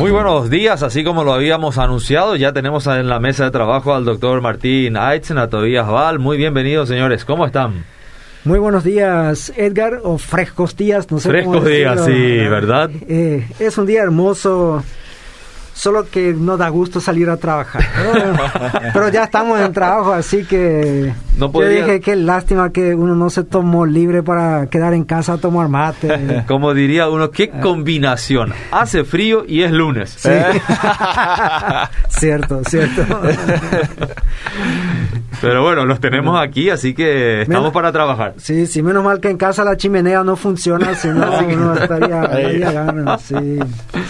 Muy buenos días, así como lo habíamos anunciado, ya tenemos en la mesa de trabajo al doctor Martín Aitzen, a Tobías Val. Muy bienvenidos, señores. ¿Cómo están? Muy buenos días, Edgar, o frescos días, no sé Frescos días, sí, ¿verdad? Eh, es un día hermoso solo que no da gusto salir a trabajar. Pero, ya estamos en trabajo, así que no yo dije qué lástima que uno no se tomó libre para quedar en casa a tomar mate. Como diría uno, qué combinación. Hace frío y es lunes. Sí. cierto, cierto. Pero bueno, los tenemos aquí, así que estamos para trabajar. Sí, sí, menos mal que en casa la chimenea no funciona, si no uno estaría, estaría Sí,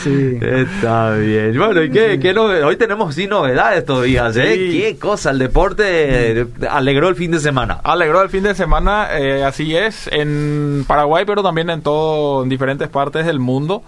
sí. Está bien. Bueno, ¿y qué, qué hoy tenemos sí novedades todavía, ¿eh? Qué cosa, el deporte alegró el fin de semana. Alegró el fin de semana, eh, así es, en Paraguay, pero también en todo, en diferentes partes del mundo.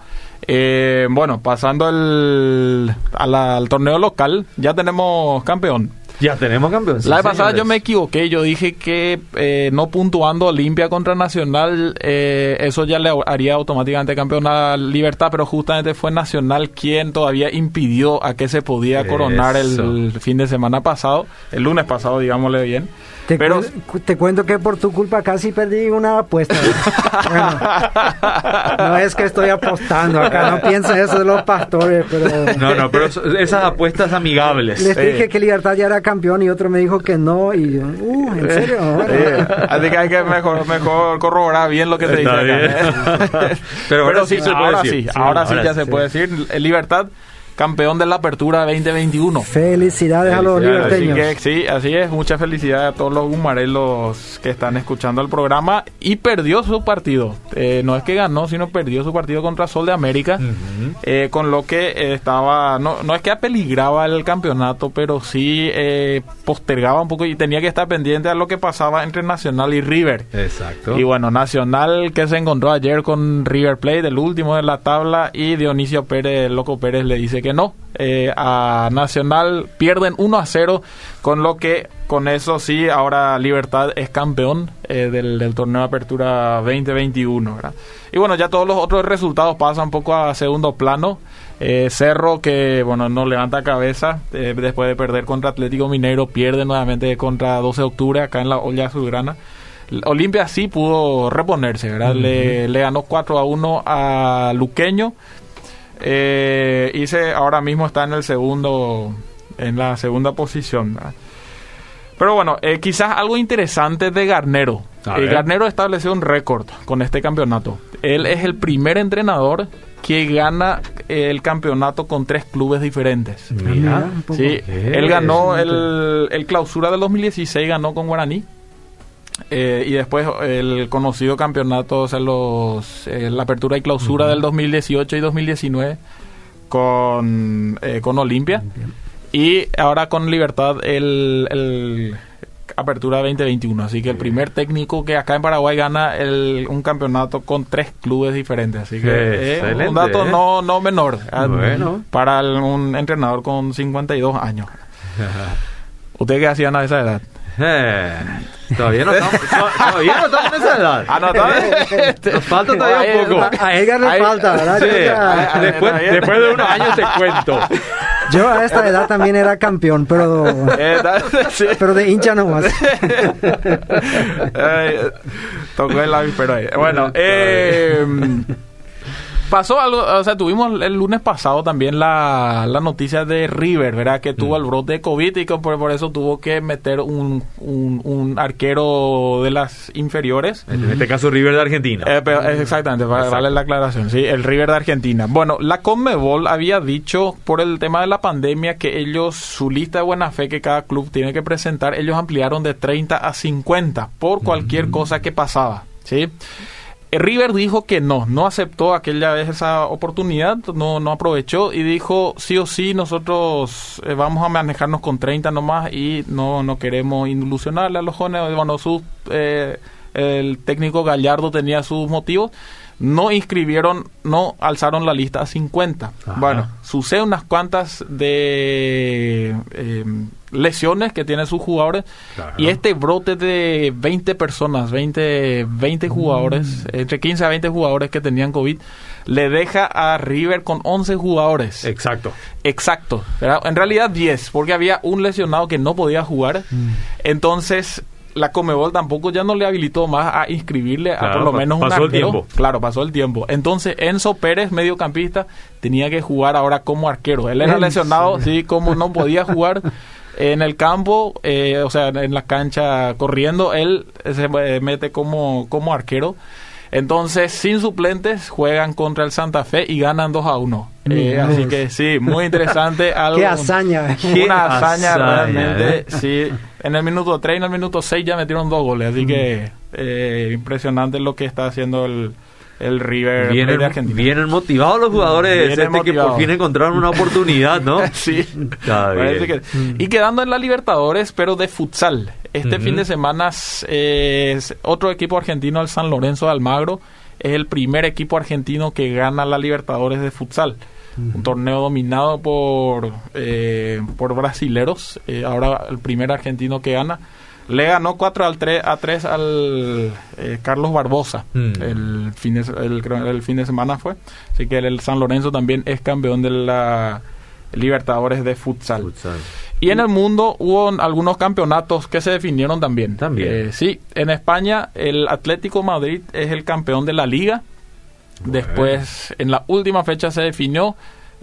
Eh, bueno, pasando el, al torneo local, ya tenemos campeón. Ya tenemos campeón. la vez pasada yo me equivoqué. Yo dije que eh, no puntuando Olimpia contra Nacional, eh, eso ya le haría automáticamente campeón a Libertad, pero justamente fue Nacional quien todavía impidió a que se podía coronar el, fin de semana pasado, el lunes pasado, digámosle bien. Te, pero, te cuento que por tu culpa casi perdí una apuesta. no es que estoy apostando acá, no piensen eso de los pastores, pero... No, no, pero esas apuestas amigables. Les dije que Libertad ya era campeón y otro me dijo que no y uh, ¿en serio? Así que hay que mejor, mejor corroborar bien lo que te dice acá. ¿eh? pero, sí, ahora, sí, ahora sí, ya se puede decir. Libertad campeón de la Apertura 2021. Felicidades, a los liberteños. sí, así es. Mucha felicidad a todos los gumarelos que están escuchando el programa. Y perdió su partido. Eh, no es que ganó, sino perdió su partido contra Sol de América. Eh, con lo que estaba. No, no es que apeligraba el campeonato, pero sí eh, postergaba un poco y tenía que estar pendiente a lo que pasaba entre Nacional y River. Exacto. Y bueno, Nacional que se encontró ayer con River Plate, el último de la tabla. Y Dionisio Pérez, loco Pérez, le dice que no. Eh, a Nacional pierden 1 a 0, con lo que con eso sí, ahora Libertad es campeón eh, del, torneo de apertura 2021. Y bueno, ya todos los otros resultados pasan un poco a segundo plano. Eh, Cerro que bueno no levanta cabeza después de perder contra Atlético Mineiro, pierde nuevamente contra 12 de octubre acá en la olla azulgrana. Olimpia sí pudo reponerse, ¿verdad? le, le, ganó 4 a 1 a Luqueño eh, hice ahora mismo está en el segundo, en la segunda posición. Pero bueno, eh, quizás algo interesante de Garnero. Eh, Garnero estableció un récord con este campeonato. Él es el primer entrenador que gana el campeonato con tres clubes diferentes. Mira, sí, él ganó el, el clausura del 2016, ganó con Guaraní. Eh, y después el conocido campeonato, o sea, los, eh, la apertura y clausura del 2018 y 2019 con, eh, con Olimpia. Y ahora con Libertad el, apertura 2021. Así que el primer técnico que acá en Paraguay gana el, un campeonato con tres clubes diferentes. Así que es un dato no, no menor para un entrenador con 52 años. ¿Usted qué hacía a esa edad? Eh, todavía no estamos, todavía no estamos en esa edad. Ah, no, todavía. Nos falta todavía un poco. A Edgar le falta, ¿verdad? Sí, después, después de unos años te cuento. Yo a esta edad también era campeón, pero, pero de hincha nomás. tocó el pero ahí. Bueno, eh, pasó algo, o sea, tuvimos el lunes pasado también la, la noticia de River, ¿verdad? Que tuvo mm. el brote de COVID y que por, eso tuvo que meter un, un, arquero de las inferiores. En este caso River de Argentina. Eh, exactamente, vale la aclaración, sí, el River de Argentina. Bueno, la Conmebol había dicho por el tema de la pandemia que ellos, su lista de buena fe que cada club tiene que presentar, ellos ampliaron de 30 a 50 por cualquier cosa que pasaba, ¿sí? River dijo que no, no aceptó aquella vez esa oportunidad, no, no aprovechó y dijo sí o sí nosotros eh, vamos a manejarnos con 30 nomás y no, no queremos ilusionarle a los jóvenes. Bueno, su, eh, el técnico Gallardo tenía sus motivos. No inscribieron, no alzaron la lista a 50. Bueno, sucede unas cuantas de... Eh, lesiones que tienen sus jugadores y este brote de 20 personas, 20, 20 jugadores, mm. entre 15 a 20 jugadores que tenían COVID, le deja a River con 11 jugadores. Exacto. Exacto. En realidad 10, porque había un lesionado que no podía jugar. Mm. Entonces, la Comebol tampoco ya no le habilitó más a inscribirle a por lo menos un pasó el tiempo. Claro, pasó el tiempo. Entonces Enzo Pérez, mediocampista, tenía que jugar ahora como arquero. Él era lesionado, sí, como no podía jugar en el campo, eh, o sea, en la cancha corriendo, él se mete como, como arquero. Entonces, sin suplentes, juegan contra el Santa Fe y ganan 2 a 1. Eh, así que sí, muy interesante. Algo, Qué hazaña. Una hazaña, realmente. Eh. Sí, en el minuto 3 y en el minuto 6 ya metieron dos goles. Así que eh, impresionante lo que está haciendo el, el River vienen, de Argentina. Vienen motivados los jugadores este que por fin encontraron una oportunidad, ¿no? sí. y quedando en la Libertadores, pero de futsal. Este fin de semana es otro equipo argentino, el San Lorenzo de Almagro. Es el primer equipo argentino que gana la Libertadores de futsal. Un torneo dominado por, eh, por brasileros. Eh, ahora el primer argentino que gana. Le ganó 4 al 3, a 3 al eh, Carlos Barbosa mm. el, fin de, el, fin de semana fue. Así que el, San Lorenzo también es campeón de la Libertadores de futsal. Y en el mundo hubo algunos campeonatos que se definieron también. También. Eh, sí, en España el Atlético Madrid es el campeón de la liga. Después, en la última fecha se definió.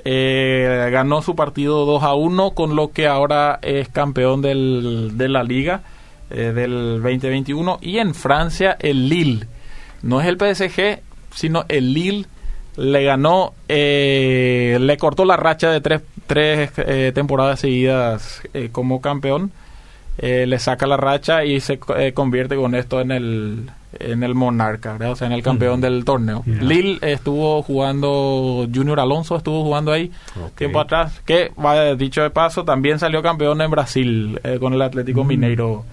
Eh, ganó su partido 2 a 1, con lo que ahora es campeón del, de la liga. Eh, del 2021. Y en Francia, el Lille. No es el PSG, sino el Lille le ganó, eh, le cortó la racha de tres, tres eh, temporadas seguidas como campeón. le saca la racha y se convierte con esto en el en el monarca, o sea, en el campeón del torneo. Lille estuvo jugando, Junior Alonso estuvo jugando ahí tiempo atrás, que, dicho de paso, también salió campeón en Brasil con el Atlético Mineiro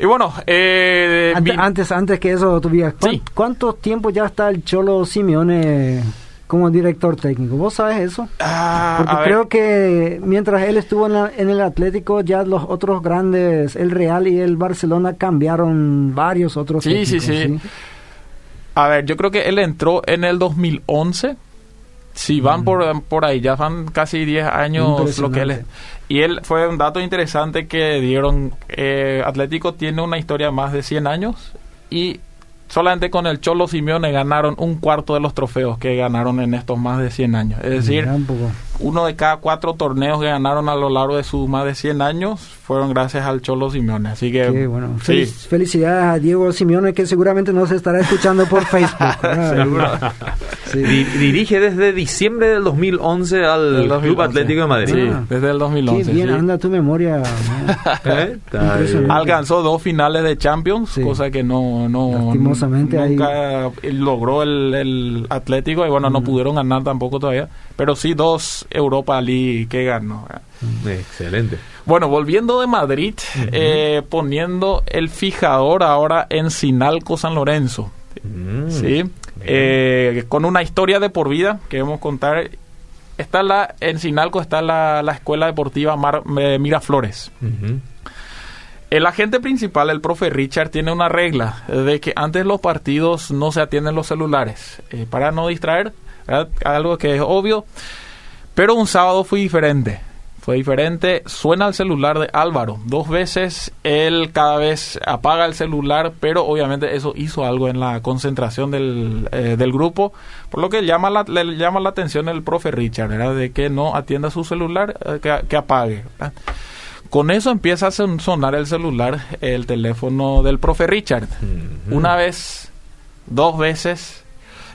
y bueno, eh, antes, antes, que eso, tuviera, ¿cuánto tiempo ya está el Cholo Simeone como director técnico? ¿Vos sabes eso? Ah, Porque creo que mientras él estuvo en, el Atlético, ya los otros grandes, el Real y el Barcelona, cambiaron varios otros. Sí, sí, sí. A ver, yo creo que él entró en el 2011 Sí, van por, por ahí, ya van casi 10 años lo que él Y él fue un dato interesante que dieron, eh, Atlético tiene una historia más de 100 años y solamente con el Cholo Simeone ganaron un cuarto de los trofeos que ganaron en estos más de 100 años. Es decir, uno de cada cuatro torneos que ganaron a lo largo de sus más de 100 años fueron gracias al Cholo Simeone. Así que, bueno. felicidades a Diego Simeone, que seguramente nos estará escuchando por Facebook. Dirige desde diciembre del 2011 al Club Atlético de Madrid. Ah. desde el 2011. Qué bien anda tu memoria. ¿Eh? Alcanzó dos finales de Champions, cosa que no, no nunca logró el, el, Atlético y bueno, no mm. pudieron ganar tampoco todavía. Pero sí dos Europa League que ganó. Excelente. Bueno, volviendo de Madrid, eh, poniendo el fijador ahora en Sinalco San Lorenzo. Mm. Sí, eh, con una historia de por vida que vamos a contar. Está la, en Sinalco está la, escuela deportiva Mar, eh, Miraflores. El agente principal, el profe Richard, tiene una regla de que antes los partidos no se atienden los celulares para no distraer algo que es obvio. Pero un sábado fue diferente. Fue diferente. Suena el celular de Álvaro. Dos veces él cada vez apaga el celular, pero obviamente eso hizo algo en la concentración del, eh, del grupo. Por lo que llama la, le llama la atención el profe Richard, era de que no atienda su celular, eh, que, apague. Con eso empieza a sonar el celular, el teléfono del profe Richard. Una vez, dos veces,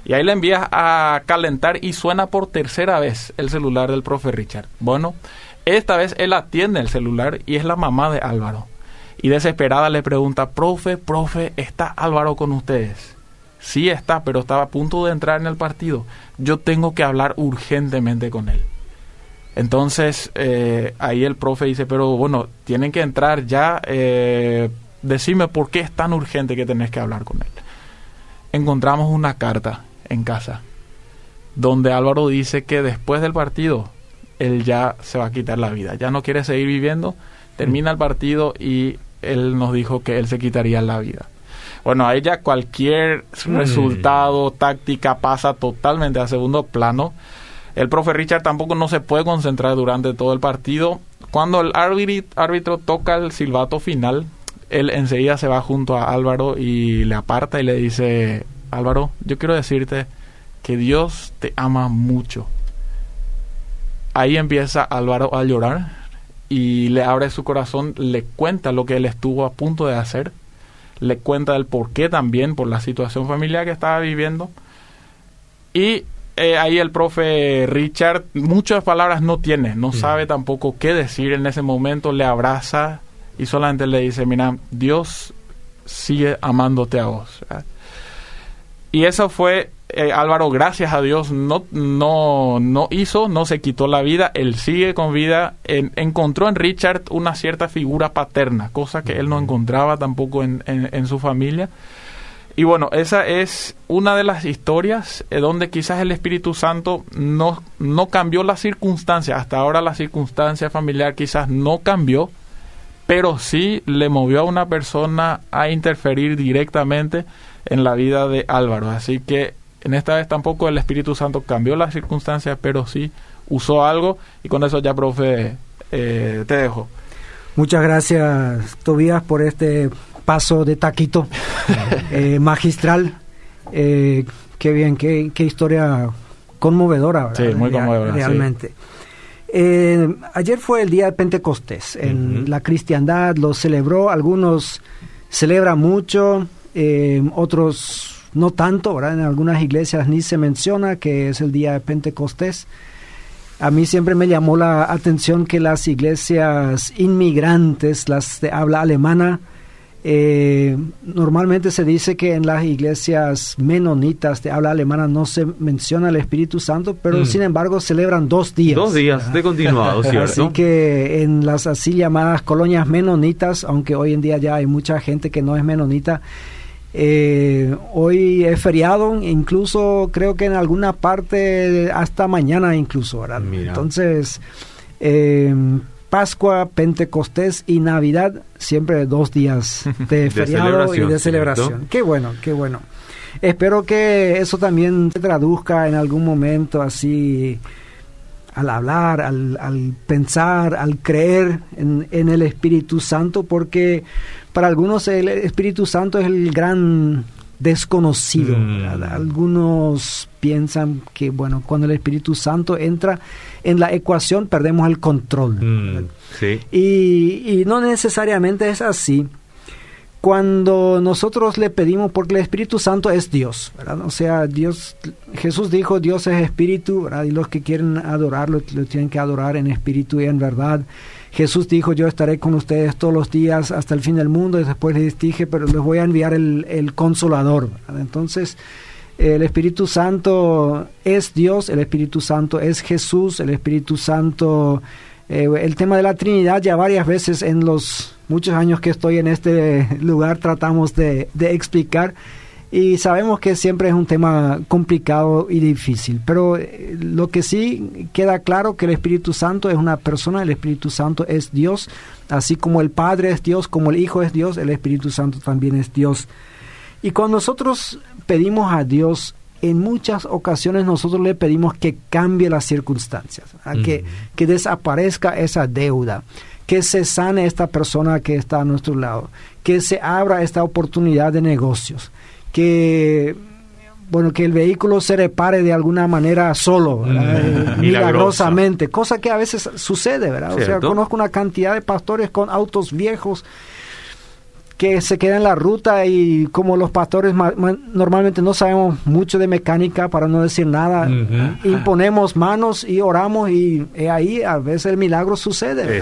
y ahí le envías a calentar y suena por tercera vez el celular del profe Richard. Bueno, esta vez él atiende el celular y es la mamá de Álvaro. Y desesperada le pregunta, profe, profe, ¿está Álvaro con ustedes? Sí está, pero estaba a punto de entrar en el partido. Yo tengo que hablar urgentemente con él. Entonces, eh, ahí el profe dice, pero bueno, tienen que entrar ya. Eh, decime por qué es tan urgente que tenés que hablar con él. Encontramos una carta en casa, donde Álvaro dice que después del partido él ya se va a quitar la vida, ya no quiere seguir viviendo, termina el partido y él nos dijo que él se quitaría la vida. Bueno, ahí ya cualquier mm. resultado, táctica pasa totalmente a segundo plano. El profe Richard tampoco no se puede concentrar durante todo el partido. Cuando el árbitro toca el silbato final, él enseguida se va junto a Álvaro y le aparta y le dice, Álvaro, yo quiero decirte que Dios te ama mucho. Ahí empieza Álvaro a llorar y le abre su corazón, le cuenta lo que él estuvo a punto de hacer, le cuenta el por qué también, por la situación familiar que estaba viviendo. Y eh, ahí el profe Richard muchas palabras no tiene, no mm. sabe tampoco qué decir en ese momento, le abraza y solamente le dice, mira, Dios sigue amándote a vos. Y eso fue, eh, Álvaro, gracias a Dios, no, no, no hizo, no se quitó la vida, él sigue con vida, encontró en Richard una cierta figura paterna, cosa que él no encontraba tampoco en, en, su familia. Y bueno, esa es una de las historias eh, donde quizás el Espíritu Santo no, no cambió las circunstancias. Hasta ahora la circunstancia familiar quizás no cambió, pero sí le movió a una persona a interferir directamente en la vida de Álvaro. Así que en esta vez tampoco el Espíritu Santo cambió las circunstancias, pero sí usó algo y con eso ya, profe, eh, te dejo. Muchas gracias, Tobías, por este paso de taquito eh, magistral. Eh, qué bien, qué, qué historia conmovedora. Sí, muy conmovedora. Realmente. Eh, ayer fue el día de Pentecostés. En la cristiandad lo celebró. Algunos celebran mucho, eh, otros no tanto. En algunas iglesias ni se menciona que es el día de Pentecostés. A mí siempre me llamó la atención que las iglesias inmigrantes, las de habla alemana, eh, normalmente se dice que en las iglesias menonitas de habla alemana no se menciona el Espíritu Santo, pero mm. sin embargo celebran dos días. Dos días de continuado, ¿cierto? Así que en las así llamadas colonias menonitas, aunque hoy en día ya hay mucha gente que no es menonita, eh, hoy es feriado, incluso creo que en alguna parte hasta mañana incluso, ¿verdad? Entonces, eh, Pascua, Pentecostés y Navidad, siempre dos días de feriado y de celebración. Qué bueno, qué bueno. Espero que eso también se traduzca en algún momento así al hablar, al, pensar, al creer en, el Espíritu Santo, porque para algunos el Espíritu Santo es el gran desconocido. Mm. Algunos piensan que, bueno, cuando el Espíritu Santo entra en la ecuación, perdemos el control. Mm, y, no necesariamente es así. Cuando nosotros le pedimos, porque el Espíritu Santo es Dios, O sea, Dios, Jesús dijo, Dios es Espíritu, Y los que quieren adorarlo, lo tienen que adorar en espíritu y en verdad. Jesús dijo, yo estaré con ustedes todos los días hasta el fin del mundo, y después les dije, pero les voy a enviar el, el consolador. Entonces, el Espíritu Santo es Dios, el Espíritu Santo es Jesús, el Espíritu Santo, eh, el tema de la Trinidad ya varias veces en los muchos años que estoy en este lugar tratamos de, de explicar y sabemos que siempre es un tema complicado y difícil, pero eh, lo que sí queda claro que el Espíritu Santo es una persona, el Espíritu Santo es Dios, así como el Padre es Dios, como el Hijo es Dios, el Espíritu Santo también es Dios. Y cuando nosotros pedimos a Dios, en muchas ocasiones nosotros le pedimos que cambie las circunstancias, que, que desaparezca esa deuda, que se sane esta persona que está a nuestro lado, que se abra esta oportunidad de negocios que bueno, que el vehículo se repare de alguna manera solo, eh, milagrosamente, cosa que a veces sucede, ¿verdad? O sea, conozco una cantidad de pastores con autos viejos que se quedan en la ruta y como los pastores normalmente no sabemos mucho de mecánica, para no decir nada, imponemos manos y oramos y ahí a veces el milagro sucede,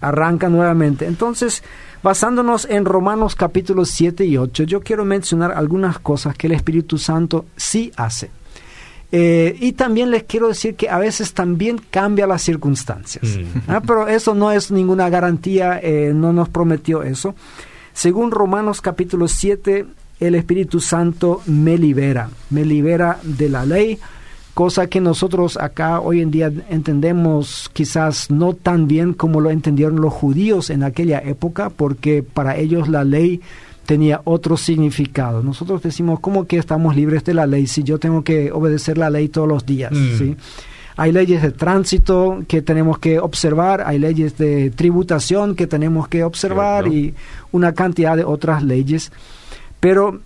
arranca nuevamente. Entonces, Basándonos en Romanos capítulos 7 y 8, yo quiero mencionar algunas cosas que el Espíritu Santo sí hace. Eh, y también les quiero decir que a veces también cambia las circunstancias. Mm. Ah, pero eso no es ninguna garantía, eh, no nos prometió eso. Según Romanos capítulo 7, el Espíritu Santo me libera, me libera de la ley, cosa que nosotros acá hoy en día entendemos quizás no tan bien como lo entendieron los judíos en aquella época, porque para ellos la ley tenía otro significado. Nosotros decimos, ¿cómo que estamos libres de la ley si yo tengo que obedecer la ley todos los días? Mm. ¿sí? Hay leyes de tránsito que tenemos que observar, hay leyes de tributación que tenemos que observar y una cantidad de otras leyes. Pero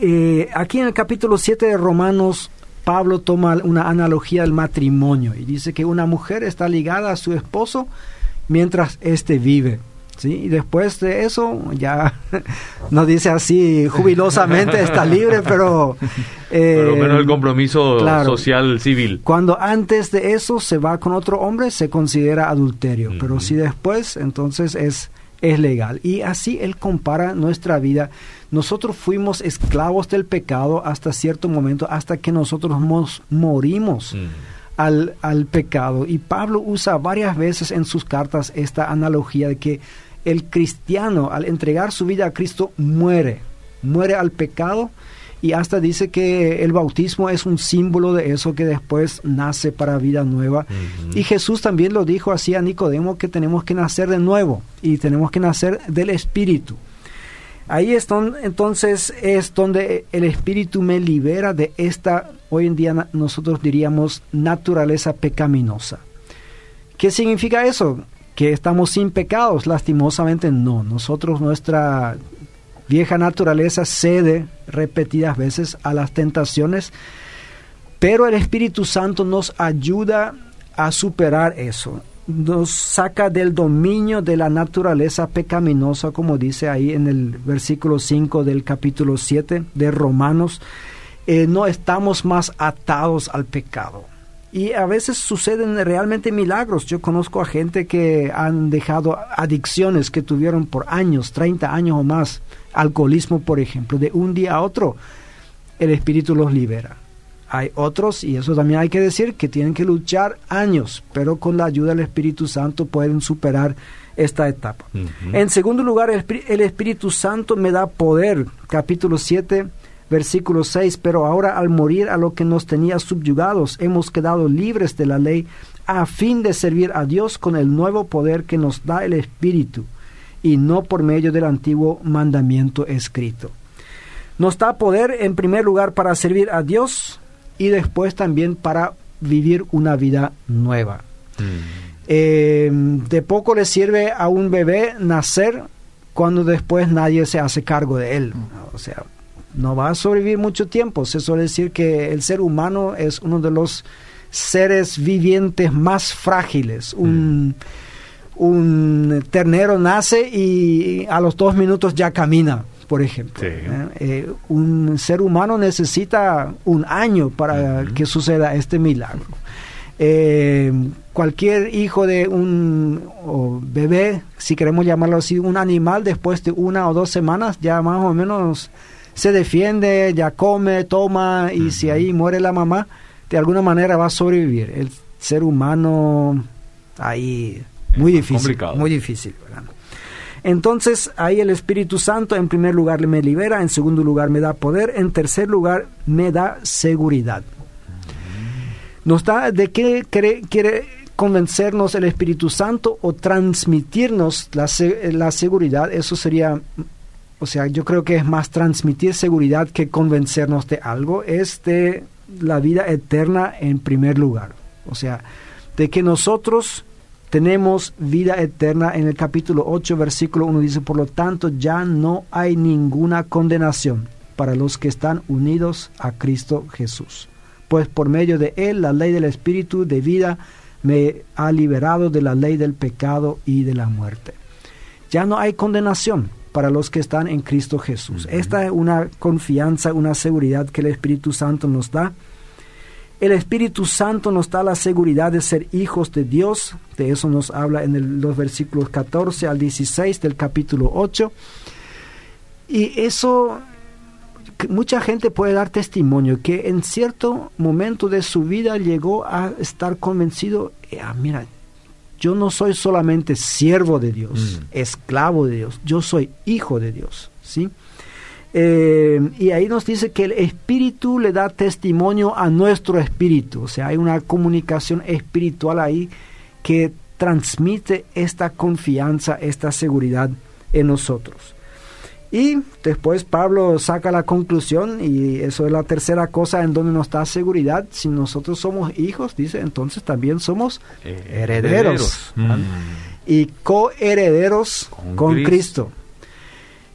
eh, aquí en el capítulo 7 de Romanos Pablo toma una analogía del matrimonio y dice que una mujer está ligada a su esposo mientras éste vive. ¿Sí? Y después de eso, ya no dice así jubilosamente está libre, pero... Eh, pero menos el compromiso social civil. Cuando antes de eso se va con otro hombre, se considera adulterio, pero si después, entonces es, es legal. Y así él compara nuestra vida nosotros fuimos esclavos del pecado hasta cierto momento, hasta que nosotros morimos. Mm. Al, al, pecado. Y Pablo usa varias veces en sus cartas esta analogía de que el cristiano al entregar su vida a Cristo muere, muere al pecado y hasta dice que el bautismo es un símbolo de eso que después nace para vida nueva. Y Jesús también lo dijo así a Nicodemo que tenemos que nacer de nuevo y tenemos que nacer del Espíritu. Ahí es donde, entonces es donde el Espíritu me libera de esta, hoy en día nosotros diríamos, naturaleza pecaminosa. ¿Qué significa eso? Que estamos sin pecados, lastimosamente no. Nosotros, nuestra vieja naturaleza cede repetidas veces a las tentaciones, pero el Espíritu Santo nos ayuda a superar eso nos saca del dominio de la naturaleza pecaminosa, como dice ahí en el versículo 5 del capítulo 7 de Romanos. Eh, no estamos más atados al pecado. Y a veces suceden realmente milagros. Yo conozco a gente que han dejado adicciones que tuvieron por años, 30 años o más, alcoholismo por ejemplo, de un día a otro, el Espíritu los libera. Hay otros, y eso también hay que decir, que tienen que luchar años, pero con la ayuda del Espíritu Santo pueden superar esta etapa. En segundo lugar, el, Espíritu Santo me da poder. Capítulo 7, versículo 6, pero ahora al morir a lo que nos tenía subyugados, hemos quedado libres de la ley a fin de servir a Dios con el nuevo poder que nos da el Espíritu y no por medio del antiguo mandamiento escrito. Nos da poder en primer lugar para servir a Dios y después también para vivir una vida nueva. Mm. Eh, de poco le sirve a un bebé nacer cuando después nadie se hace cargo de él. O sea, no va a sobrevivir mucho tiempo. Se suele decir que el ser humano es uno de los seres vivientes más frágiles. Un, mm. un ternero nace y a los dos minutos ya camina por ejemplo. ¿eh? Eh, un ser humano necesita un año para que suceda este milagro. Eh, cualquier hijo de un bebé, si queremos llamarlo así, un animal, después de una o dos semanas ya más o menos se defiende, ya come, toma y si ahí muere la mamá, de alguna manera va a sobrevivir. El ser humano ahí muy difícil, muy difícil. Entonces ahí el Espíritu Santo en primer lugar me libera, en segundo lugar me da poder, en tercer lugar me da seguridad. Nos da de qué quiere, convencernos el Espíritu Santo o transmitirnos la, la seguridad, eso sería o sea, yo creo que es más transmitir seguridad que convencernos de algo, es de la vida eterna en primer lugar. O sea, de que nosotros tenemos vida eterna. En el capítulo 8, versículo 1 dice, por lo tanto ya no hay ninguna condenación para los que están unidos a Cristo Jesús. Pues por medio de Él la ley del Espíritu de vida me ha liberado de la ley del pecado y de la muerte. Ya no hay condenación para los que están en Cristo Jesús. Esta es una confianza, una seguridad que el Espíritu Santo nos da el Espíritu Santo nos da la seguridad de ser hijos de Dios. De eso nos habla en los versículos 14 al 16 del capítulo 8. Y eso, mucha gente puede dar testimonio que en cierto momento de su vida llegó a estar convencido, eh, ah, mira, yo no soy solamente siervo de Dios, mm. esclavo de Dios, yo soy hijo de Dios, ¿sí? Eh, y ahí nos dice que el espíritu le da testimonio a nuestro espíritu, o sea, hay una comunicación espiritual ahí que transmite esta confianza, esta seguridad en nosotros. Y después Pablo saca la conclusión, y eso es la tercera cosa en donde nos da seguridad. Si nosotros somos hijos, dice, entonces también somos herederos. Mm. Y coherederos con, Cristo.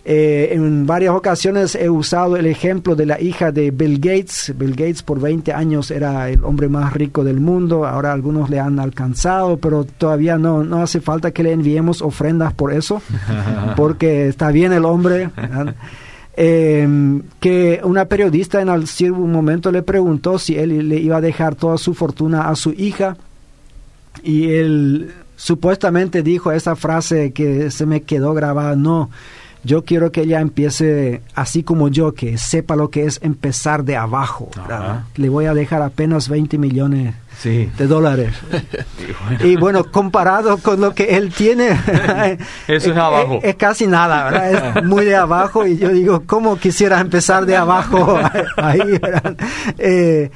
Eh, en varias ocasiones he usado el ejemplo de la hija de Bill Gates. Bill Gates por 20 años era el hombre más rico del mundo. Ahora algunos le han alcanzado, pero todavía no, no hace falta que le enviemos ofrendas por eso, porque está bien el hombre. Eh, que una periodista en algún momento le preguntó si él le iba a dejar toda su fortuna a su hija y él supuestamente dijo esa frase que se me quedó grabada, no, yo quiero que ella empiece así como yo, que sepa lo que es empezar de abajo. Le voy a dejar apenas 20 millones de dólares. y, bueno. comparado con lo que él tiene, eso es, abajo. Es, casi nada, ¿verdad? Es muy de abajo y yo digo, ¿cómo quisiera empezar de abajo ahí? Eh,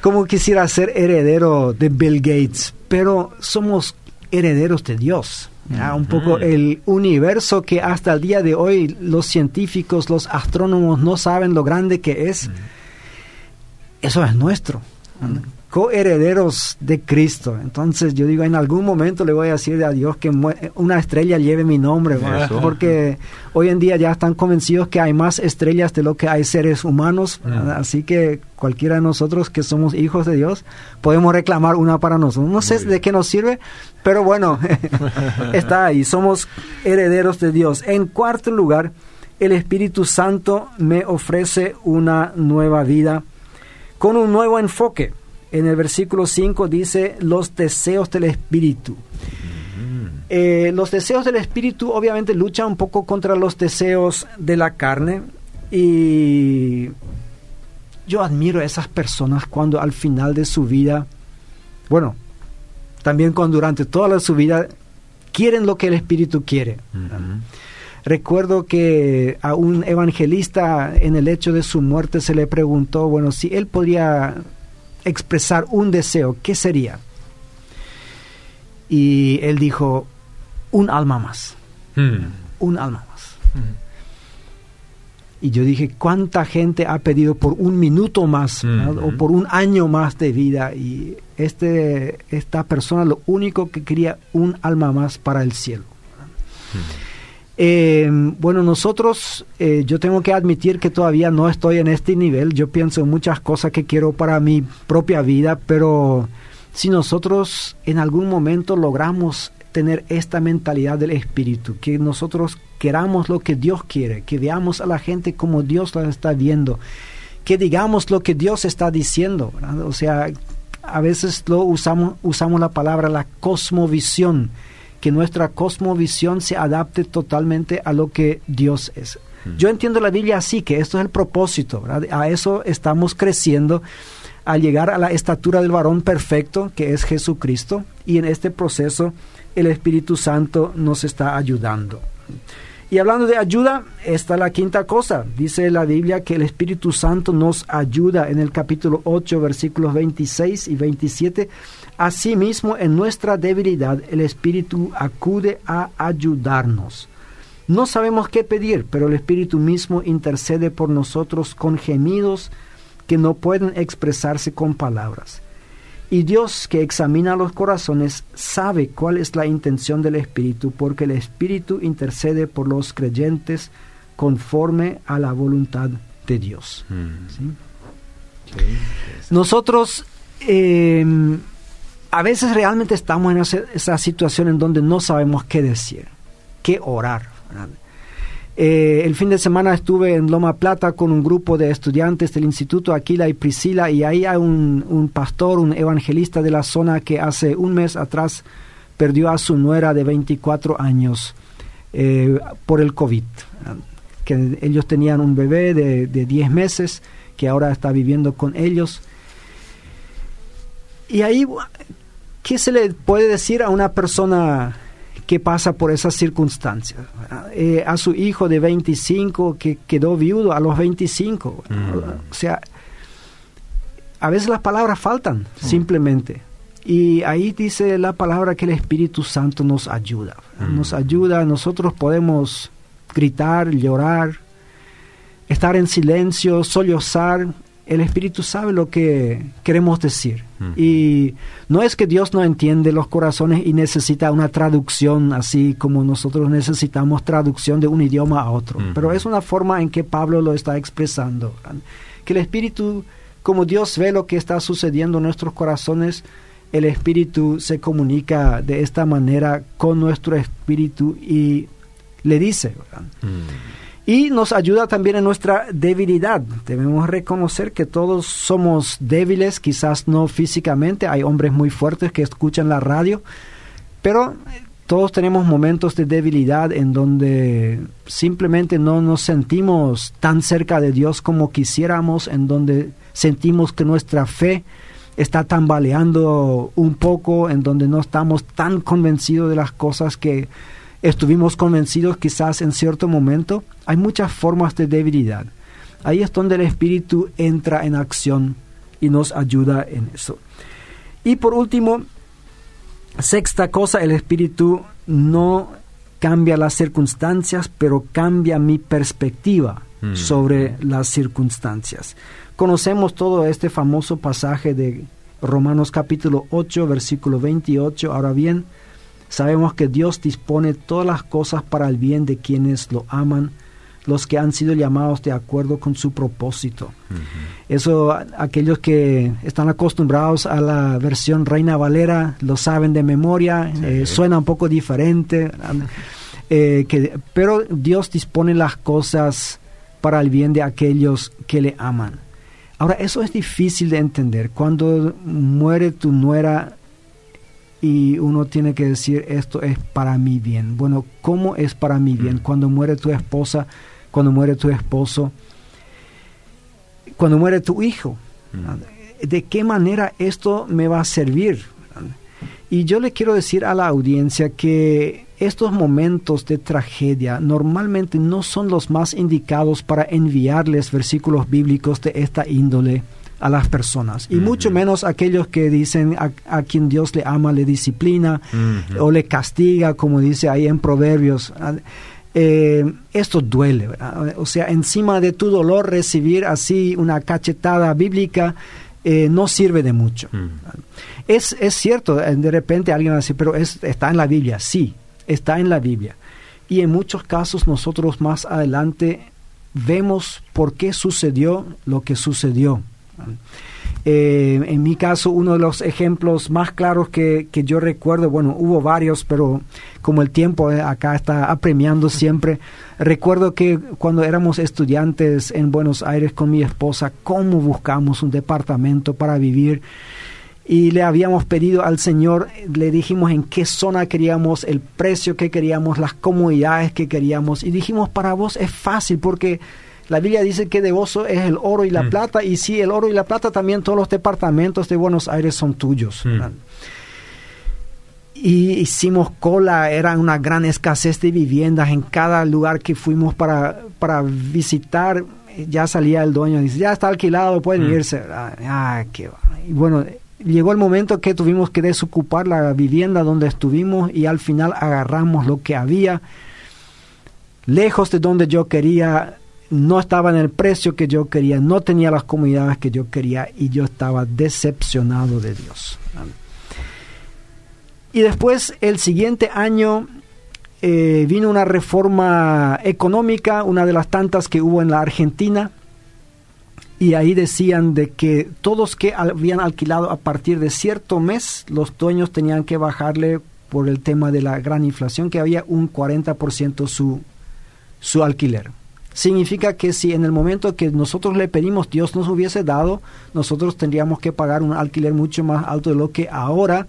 ¿Cómo quisiera ser heredero de Bill Gates? Pero somos herederos de Dios un poco el universo que hasta el día de hoy los científicos, los astrónomos no saben lo grande que es. Eso es nuestro coherederos de Cristo. Entonces yo digo, en algún momento le voy a decir a Dios que una estrella lleve mi nombre, porque hoy en día ya están convencidos que hay más estrellas de lo que hay seres humanos, mm. así que cualquiera de nosotros que somos hijos de Dios podemos reclamar una para nosotros. No sé de qué nos sirve, pero bueno, está ahí, somos herederos de Dios. En cuarto lugar, el Espíritu Santo me ofrece una nueva vida con un nuevo enfoque en el versículo 5 dice los deseos del espíritu. Eh, los deseos del espíritu obviamente luchan un poco contra los deseos de la carne y yo admiro a esas personas cuando al final de su vida, bueno, también cuando durante toda su vida quieren lo que el espíritu quiere. Recuerdo que a un evangelista en el hecho de su muerte se le preguntó, bueno, si él podría expresar un deseo, ¿qué sería? Y él dijo, un alma más. Hmm. Un alma más. Hmm. Y yo dije, ¿cuánta gente ha pedido por un minuto más hmm. o por un año más de vida? Y este, esta persona lo único que quería, un alma más para el cielo. Eh, bueno, nosotros, eh, yo tengo que admitir que todavía no estoy en este nivel. Yo pienso en muchas cosas que quiero para mi propia vida, pero si nosotros en algún momento logramos tener esta mentalidad del espíritu, que nosotros queramos lo que Dios quiere, que veamos a la gente como Dios la está viendo, que digamos lo que Dios está diciendo, o sea, a veces lo usamos, usamos la palabra la cosmovisión que nuestra cosmovisión se adapte totalmente a lo que Dios es. Hmm. Yo entiendo la Biblia así, que esto es el propósito, a eso estamos creciendo al llegar a la estatura del varón perfecto, que es Jesucristo, y en este proceso el Espíritu Santo nos está ayudando. Y hablando de ayuda, está la quinta cosa. Dice la Biblia que el Espíritu Santo nos ayuda en el capítulo 8, versículos 26 y 27 Asimismo, en nuestra debilidad, el Espíritu acude a ayudarnos. No sabemos qué pedir, pero el Espíritu mismo intercede por nosotros con gemidos que no pueden expresarse con palabras. Y Dios que examina los corazones sabe cuál es la intención del Espíritu, porque el Espíritu intercede por los creyentes conforme a la voluntad de Dios. Mm. Nosotros em, a veces realmente estamos en esa, situación en donde no sabemos qué decir, qué orar. Eh, el fin de semana estuve en Loma Plata con un grupo de estudiantes del Instituto Aquila y Priscila y ahí hay un, pastor, un evangelista de la zona que hace un mes atrás perdió a su nuera de 24 años eh, por el COVID. Que ellos tenían un bebé de, de 10 meses que ahora está viviendo con ellos. Y ahí ¿Qué se le puede decir a una persona que pasa por esas circunstancias. Eh, a su hijo de 25 que quedó viudo a los 25. O sea, a veces las palabras faltan, simplemente. Y ahí dice la palabra que el Espíritu Santo nos ayuda. Nos ayuda, nosotros podemos gritar, llorar, estar en silencio, sollozar, el Espíritu sabe lo que queremos decir. Y no es que Dios no entiende los corazones y necesita una traducción, así como nosotros necesitamos traducción de un idioma a otro, pero es una forma en que Pablo lo está expresando. Que el Espíritu, como Dios ve lo que está sucediendo en nuestros corazones, el Espíritu se comunica de esta manera con nuestro Espíritu y le dice y nos ayuda también en nuestra debilidad. Debemos reconocer que todos somos débiles, quizás no físicamente, hay hombres muy fuertes que escuchan la radio, pero todos tenemos momentos de debilidad en donde simplemente no nos sentimos tan cerca de Dios como quisiéramos, en donde sentimos que nuestra fe está tambaleando un poco, en donde no estamos tan convencidos de las cosas que estuvimos convencidos quizás en cierto momento, hay muchas formas de debilidad. Ahí es donde el Espíritu entra en acción y nos ayuda en eso. Y por último, sexta cosa, el Espíritu no cambia las circunstancias, pero cambia mi perspectiva mm. sobre las circunstancias. Conocemos todo este famoso pasaje de Romanos capítulo 8, versículo 28. Ahora bien, Sabemos que Dios dispone todas las cosas para el bien de quienes lo aman, los que han sido llamados de acuerdo con su propósito. Eso aquellos que están acostumbrados a la versión Reina Valera lo saben de memoria, eh, suena un poco diferente, eh, que, pero Dios dispone las cosas para el bien de aquellos que le aman. Ahora, eso es difícil de entender. Cuando muere tu nuera, y uno tiene que decir esto es para mi bien. Bueno, ¿cómo es para mi bien? Mm. Cuando muere tu esposa, cuando muere tu esposo, cuando muere tu hijo, mm. ¿de qué manera esto me va a servir? Y yo le quiero decir a la audiencia que estos momentos de tragedia normalmente no son los más indicados para enviarles versículos bíblicos de esta índole a las personas y mucho menos aquellos que dicen a, quien Dios le ama le disciplina o le castiga como dice ahí en Proverbios. Eh, esto duele o sea encima de tu dolor recibir así una cachetada bíblica eh, no sirve de mucho. Es, es cierto eh, de repente alguien va a decir pero es, está en la Biblia. Sí está en la Biblia. Y en muchos casos nosotros más adelante vemos por qué sucedió lo que sucedió eh, en mi caso, uno de los ejemplos más claros que, yo recuerdo, bueno, hubo varios, pero como el tiempo eh, acá está apremiando siempre, recuerdo que cuando éramos estudiantes en Buenos Aires con mi esposa, cómo buscamos un departamento para vivir. Y le habíamos pedido al Señor, le dijimos en qué zona queríamos, el precio que queríamos, las comodidades que queríamos. Y dijimos, para vos es fácil porque la Biblia dice que de vos es el oro y la mm. plata, y sí, el oro y la plata también todos los departamentos de Buenos Aires son tuyos. Mm. Y hicimos cola, era una gran escasez de viviendas en cada lugar que fuimos para, para visitar. Ya salía el dueño y dice, ya está alquilado, pueden mm. irse. Ah, qué y bueno, llegó el momento que tuvimos que desocupar la vivienda donde estuvimos y al final agarramos lo que había, lejos de donde yo quería no estaba en el precio que yo quería, no tenía las comunidades que yo quería y yo estaba decepcionado de Dios. Y después, el siguiente año, eh, vino una reforma económica, una de las tantas que hubo en la Argentina, y ahí decían de que todos que habían alquilado a partir de cierto mes, los dueños tenían que bajarle por el tema de la gran inflación, que había un 40% su, su alquiler significa que si en el momento que nosotros le pedimos Dios nos hubiese dado, nosotros tendríamos que pagar un alquiler mucho más alto de lo que ahora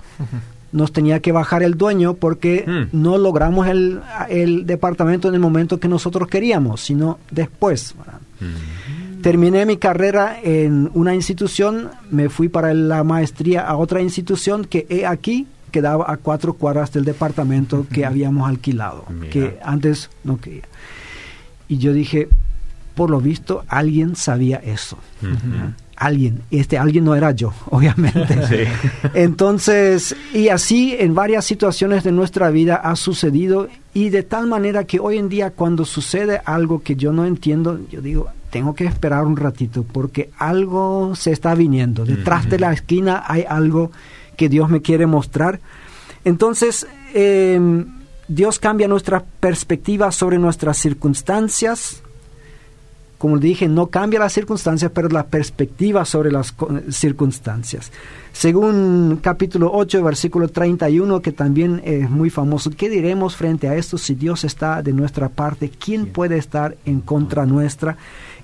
nos tenía que bajar el dueño porque hmm. no logramos el, el, departamento en el momento que nosotros queríamos, sino después. Hmm. Terminé mi carrera en una institución, me fui para la maestría a otra institución que he aquí quedaba a cuatro cuadras del departamento que habíamos alquilado, que antes no quería. Y yo dije, por lo visto, alguien sabía eso. Alguien, este alguien no era yo, obviamente. Entonces, y así en varias situaciones de nuestra vida ha sucedido y de tal manera que hoy en día cuando sucede algo que yo no entiendo, yo digo, tengo que esperar un ratito porque algo se está viniendo. Detrás de la esquina hay algo que Dios me quiere mostrar. Entonces, em, Dios cambia nuestra perspectiva sobre nuestras circunstancias. Como dije, no cambia las circunstancias, pero la perspectiva sobre las circunstancias. Según capítulo 8, versículo 31, que también es muy famoso, ¿qué diremos frente a esto si Dios está de nuestra parte? ¿Quién puede estar en contra nuestra?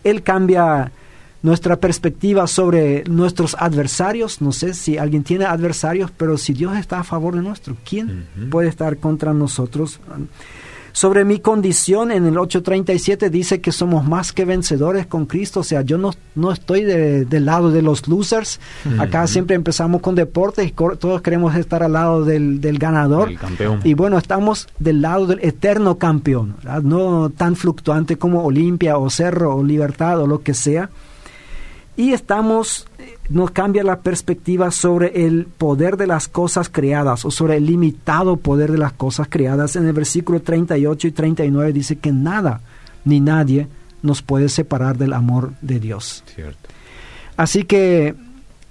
Él cambia nuestra perspectiva sobre nuestros adversarios. No sé si alguien tiene adversarios, pero si Dios está a favor de nuestro, ¿quién puede estar contra nosotros? Sobre mi condición, en el 8.37 dice que somos más que vencedores con Cristo. O sea, yo no, no estoy del lado de los losers. Acá siempre empezamos con deportes y todos queremos estar al lado del, ganador. Y bueno, estamos del lado del eterno campeón, no tan fluctuante como Olimpia o Cerro o Libertad o lo que sea y estamos nos cambia la perspectiva sobre el poder de las cosas creadas o sobre el limitado poder de las cosas creadas. En el versículo 38 y 39 dice que nada ni nadie nos puede separar del amor de Dios. Así que,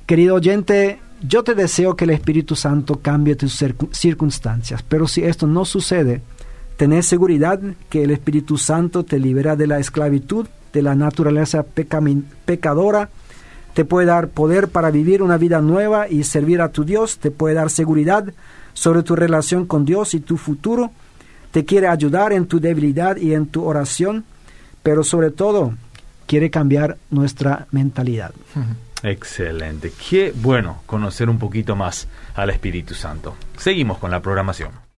querido oyente, yo te deseo que el Espíritu Santo cambie tus circunstancias, pero si esto no sucede, tenés seguridad que el Espíritu Santo te libera de la esclavitud de la naturaleza pecadora, te puede dar poder para vivir una vida nueva y servir a tu Dios, te puede dar seguridad sobre tu relación con Dios y tu futuro, te quiere ayudar en tu debilidad y en tu oración, pero sobre todo quiere cambiar nuestra mentalidad. Excelente. Qué bueno conocer un poquito más al Espíritu Santo. Seguimos con la programación.